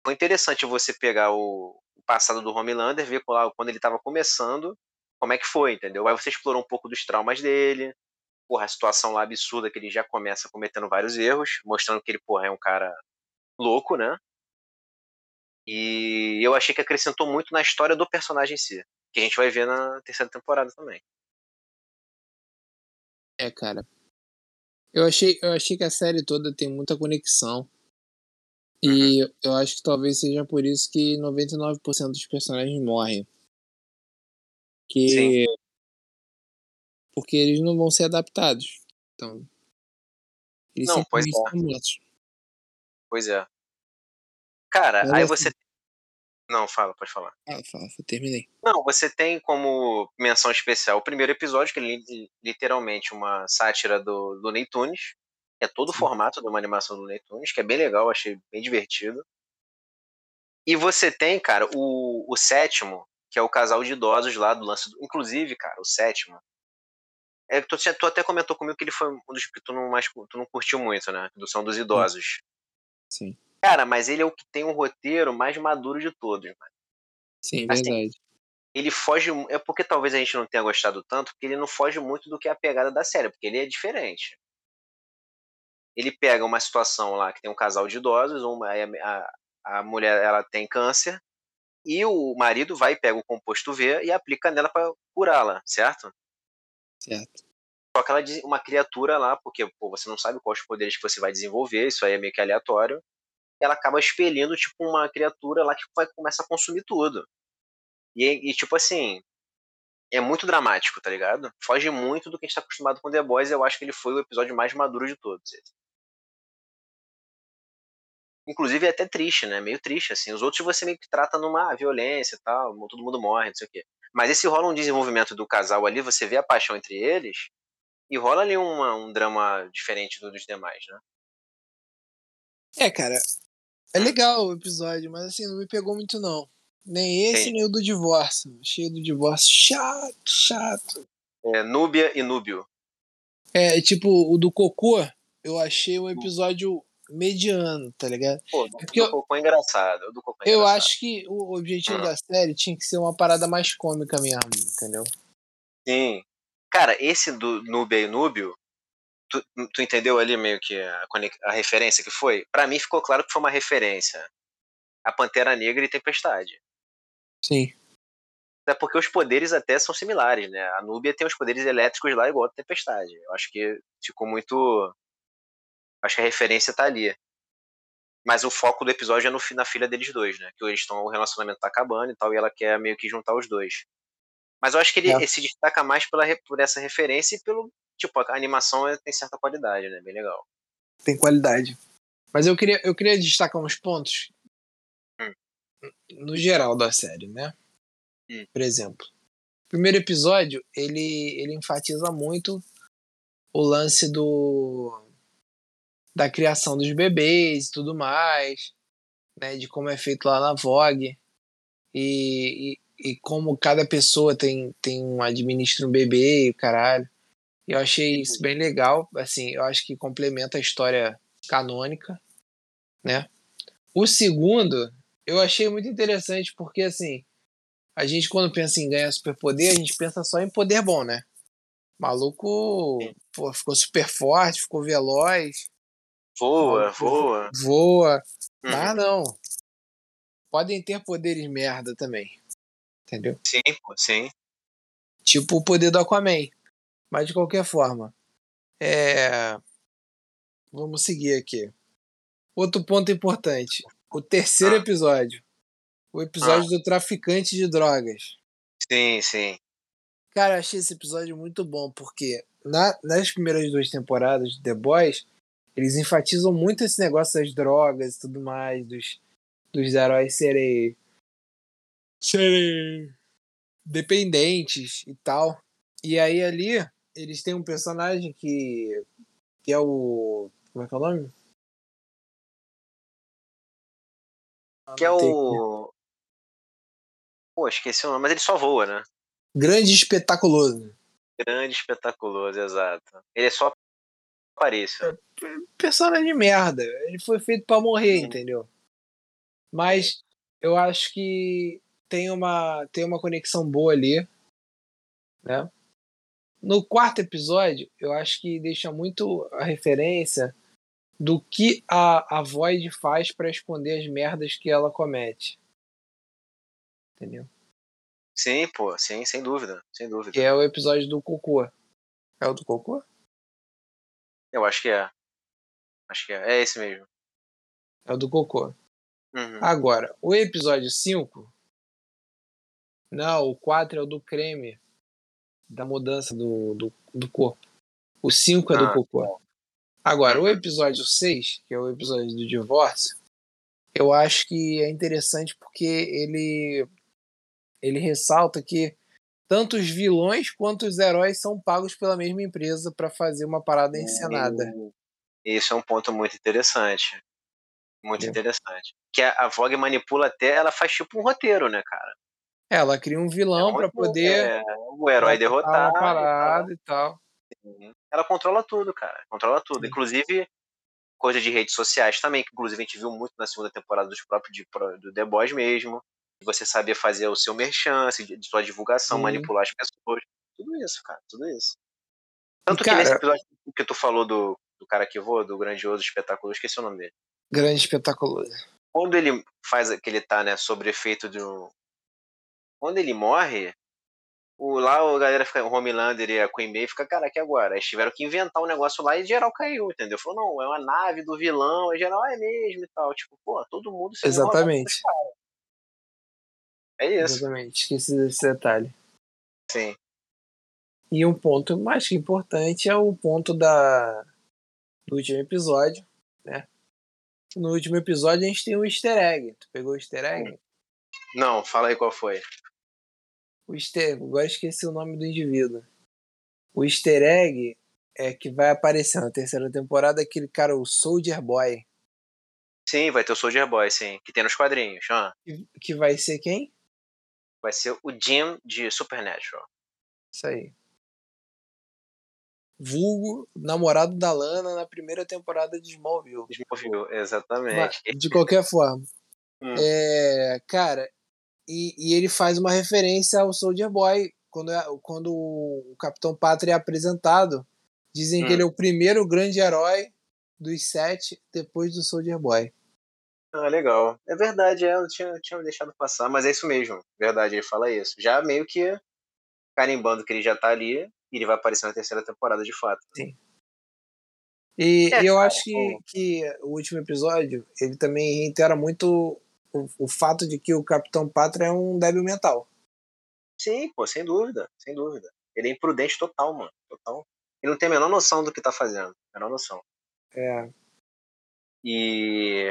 foi interessante você pegar o, passado do Homelander, ver quando ele estava começando, como é que foi, entendeu? Aí você explorou um pouco dos traumas dele, porra, a situação lá absurda que ele já começa cometendo vários erros, mostrando que ele, porra, é um cara louco, né? E eu achei que acrescentou muito na história do personagem em si, que a gente vai ver na terceira temporada também. É, cara. Eu achei, eu achei que a série toda tem muita conexão e uhum. eu acho que talvez seja por isso que 99% dos personagens morrem. Que. Sim. Porque eles não vão ser adaptados. Então. Eles não, pois é. mortos. Pois é. Cara, Mas aí assim, você. Não, fala, pode falar. Ah, fala, eu terminei. Não, você tem como menção especial o primeiro episódio, que é literalmente uma sátira do, do Ney Tunes é todo o formato de uma animação do Tunes, que é bem legal, achei bem divertido. E você tem, cara, o, o sétimo, que é o casal de idosos lá do lance. Do, inclusive, cara, o sétimo. É, tu, tu até comentou comigo que ele foi um dos que tu não, mais, tu não curtiu muito, né? São dos Idosos. Sim. Cara, mas ele é o que tem um roteiro mais maduro de todos, mano. Sim, assim, verdade. Ele foge. É porque talvez a gente não tenha gostado tanto, porque ele não foge muito do que é a pegada da série, porque ele é diferente ele pega uma situação lá que tem um casal de idosos, uma, a, a mulher ela tem câncer, e o marido vai e pega o composto V e aplica nela para curá-la, certo? Certo. Só que ela uma criatura lá, porque pô, você não sabe quais poderes que você vai desenvolver, isso aí é meio que aleatório. Ela acaba expelindo tipo uma criatura lá que vai começa a consumir tudo. E, e tipo assim, é muito dramático, tá ligado? Foge muito do que a gente tá acostumado com The Boys, e eu acho que ele foi o episódio mais maduro de todos. Inclusive é até triste, né? Meio triste, assim. Os outros você meio que trata numa violência e tal, todo mundo morre, não sei o quê. Mas esse rola um desenvolvimento do casal ali, você vê a paixão entre eles, e rola ali uma, um drama diferente do, dos demais, né? É, cara. É legal o episódio, mas assim, não me pegou muito, não. Nem esse, Sim. nem o do divórcio. Achei o do divórcio chato, chato. É, Núbia e Núbio. É, tipo, o do Cocô, eu achei um episódio mediano, tá ligado? Pô, do, Porque do Cocô é engraçado. Do Cocô é eu engraçado. acho que o objetivo hum. da série tinha que ser uma parada mais cômica mesmo, entendeu? Sim. Cara, esse do Nubia e Núbio, tu, tu entendeu ali meio que a, a referência que foi? Para mim ficou claro que foi uma referência a Pantera Negra e Tempestade. Sim. É porque os poderes até são similares, né? A Núbia tem os poderes elétricos lá igual a Tempestade. Eu acho que ficou muito Acho que a referência tá ali. Mas o foco do episódio é no, na filha deles dois, né? Que eles estão, o relacionamento tá acabando e tal, e ela quer meio que juntar os dois. Mas eu acho que ele, é. se destaca mais pela, por essa referência e pelo. Tipo, a animação é, tem certa qualidade, né? Bem legal. Tem qualidade. Mas eu queria, eu queria destacar uns pontos hum. no geral da série, né? Hum. Por exemplo, o primeiro episódio ele, ele enfatiza muito o lance do da criação dos bebês e tudo mais, né, de como é feito lá na Vogue e, e, e, como cada pessoa tem, tem um administra um bebê e caralho. Eu achei isso bem legal, assim, eu acho que complementa a história canônica, né? O segundo, eu achei muito interessante porque assim, a gente quando pensa em ganhar superpoder, a gente pensa só em poder bom, né? O maluco pô, ficou super forte, ficou veloz, Voa, voa. Voa. Uhum. Ah, não. podem ter poderes merda também. Entendeu? Sim, pô, sim. Tipo o poder do Aquaman. Mas de qualquer forma. É. Vamos seguir aqui. Outro ponto importante. O terceiro Ah. episódio. O episódio do traficante de drogas. Sim, sim. Cara, eu achei esse episódio muito bom, porque na- nas primeiras duas temporadas de The Boys, eles enfatizam muito esse negócio das drogas e tudo mais, dos, dos heróis serem, serem dependentes e tal. E aí ali, eles têm um personagem que, que é o. Como é que é o nome? Que é o. Pô, esqueci o nome, mas ele só voa, né? Grande espetaculoso. Grande, espetaculoso, exato. Ele é só aparência. personagem merda. Ele foi feito pra morrer, Sim. entendeu? Mas eu acho que tem uma, tem uma conexão boa ali, né? No quarto episódio, eu acho que deixa muito a referência do que a, a Void faz pra esconder as merdas que ela comete. Entendeu? Sim, pô, sim, sem dúvida, sem dúvida. Que é o episódio do cocô. É o do cocô? Eu acho que é. Acho que é. É esse mesmo. É o do cocô. Uhum. Agora, o episódio 5. Não, o 4 é o do creme. Da mudança do, do, do corpo. O 5 é do Ah, cocô. Agora, o episódio 6, que é o episódio do divórcio, eu acho que é interessante porque ele, ele ressalta que tanto os vilões quanto os heróis são pagos pela mesma empresa para fazer uma parada encenada. Isso é um ponto muito interessante. Muito Entendeu? interessante. Que a, a Vogue manipula até, ela faz tipo um roteiro, né, cara? Ela cria um vilão É para poder é, o herói derrotar. uma parada e tal. Ela controla tudo, cara. Controla tudo. Sim. Inclusive, coisa de redes sociais também, que inclusive a gente viu muito na segunda temporada dos próprios de, do The Boys mesmo. Você saber fazer o seu merchan, de sua divulgação, Sim. manipular as pessoas. Tudo isso, cara. Tudo isso. Tanto E, que nesse cara- episódio que tu falou do, do cara que voa, do grandioso espetáculo, esqueci o nome dele. Grande espetaculoso. Quando ele faz que ele tá, né, sobre efeito de um. Quando ele morre, o, lá a galera fica, o Homelander e a Queen May fica, cara, que agora? Eles tiveram que inventar um negócio lá e geral caiu, entendeu? Falou, não, é uma nave do vilão, e geral "Ah, é mesmo e tal. Tipo, pô, todo mundo se Exatamente. É isso, Exatamente. Esqueci desse detalhe. sim. E um ponto mais que importante é o ponto da do último episódio, né? No último episódio a gente tem um easter egg. Tu pegou o easter egg? Não, fala aí qual foi. O easter agora esqueci o nome do indivíduo. O easter egg é que vai aparecer na terceira temporada aquele cara, o Soldier Boy. Sim, vai ter o Soldier Boy, sim, que tem nos quadrinhos. Ah, Que, vai ser quem? vai ser o Jim de Supernatural. Isso aí. Vulgo namorado da Lana na primeira temporada de Smallville. Smallville, Mas, exatamente. de qualquer forma. Hum. É, cara, e, e ele faz uma referência ao Soldier Boy. Quando, é- quando o Capitão Pátria é apresentado, dizem que Hum. ele é o primeiro grande herói dos sete depois do Soldier Boy. Ah, legal. É verdade, é, eu tinha, tinha deixado passar, mas é isso mesmo. Verdade, ele fala isso. Já meio que carimbando que ele já tá ali e ele vai aparecer na terceira temporada de fato. E, É, e eu acho que, o- que o último episódio ele também reitera muito o, o fato de que o Capitão Pátria é um débil mental. Sim, pô, sem dúvida, sem dúvida. Ele é imprudente total, mano. Total. Ele não tem a menor noção do que tá fazendo. Menor noção. É, E.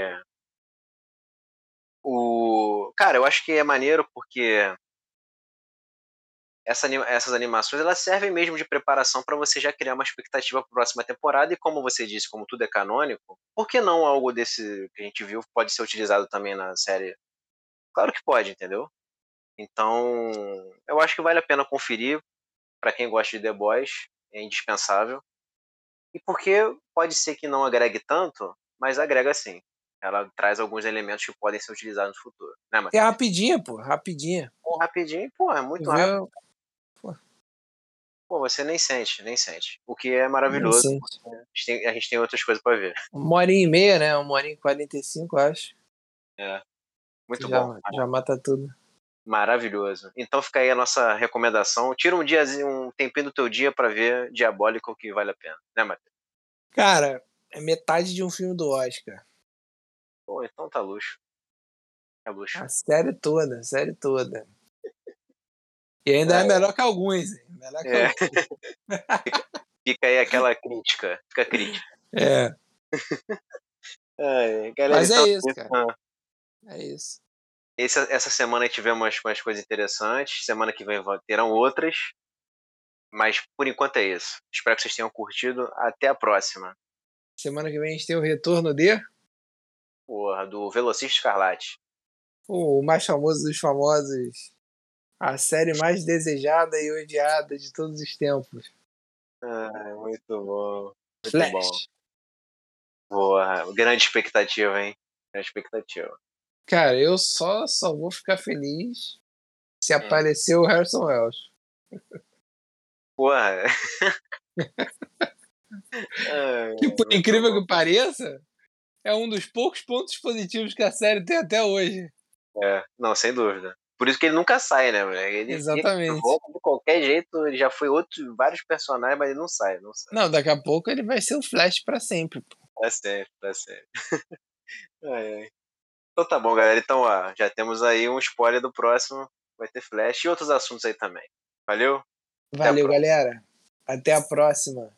O. Cara, eu acho que é maneiro porque. Essa, essas animações elas servem mesmo de preparação para você já criar uma expectativa para a próxima temporada. E como você disse, como tudo é canônico, por que não algo desse que a gente viu pode ser utilizado também na série? Claro que pode, entendeu? Então, eu acho que vale a pena conferir para quem gosta de The Boys, é indispensável. E porque pode ser que não agregue tanto, mas agrega sim. Ela traz alguns elementos que podem ser utilizados no futuro. Né, é rapidinha, pô, rapidinha. pô, rapidinho, pô, é muito rápido. Pô, você nem sente, nem sente. O que é maravilhoso. A gente tem, a gente tem outras coisas para ver. uma hora e meia, né? Uma hora e quarenta e cinco, acho. É. Muito já, bom. Já mata tudo. Maravilhoso. Então fica aí a nossa recomendação. Tira um diazinho, um tempinho do teu dia para ver Diabólico que vale a pena, né, Matheus? Cara, é metade de um filme do Oscar. Pô, então tá luxo. É luxo. A série toda, a série toda. E ainda é, é melhor que alguns, hein? Melhor que É. alguns. Fica aí aquela crítica. Fica crítica. É, Ai, galera, Mas é então, isso, cara. ah, é isso. esse- essa semana tivemos umas, umas coisas interessantes. Semana que vem terão outras. Mas por enquanto é isso. Espero que vocês tenham curtido. Até a próxima. Semana que vem a gente tem o retorno de Porra, do Velocista Escarlate. o mais famoso dos famosos. A série mais desejada e odiada de todos os tempos. Ai, muito bom. Muito Flash. bom. Porra, grande expectativa, hein? Grande expectativa. Cara, eu só, só vou ficar feliz se Hum. aparecer o Harrison Wells. Porra. Ai, Que por incrível que pareça, é um dos poucos pontos positivos que a série tem até hoje. É, não, sem dúvida. Por isso que ele nunca sai, né, moleque? Ele Exatamente. volta de qualquer jeito, ele já foi outro, vários personagens, mas ele não sai, não sai. Não, daqui a pouco ele vai ser o Flash pra sempre. pô. Pra sempre, pra sempre. Ai, ai. Então tá bom, galera. Então, ó, já temos aí um spoiler do próximo. Vai ter flash e outros assuntos aí também. Valeu? Valeu, próxima. galera. Até a próxima.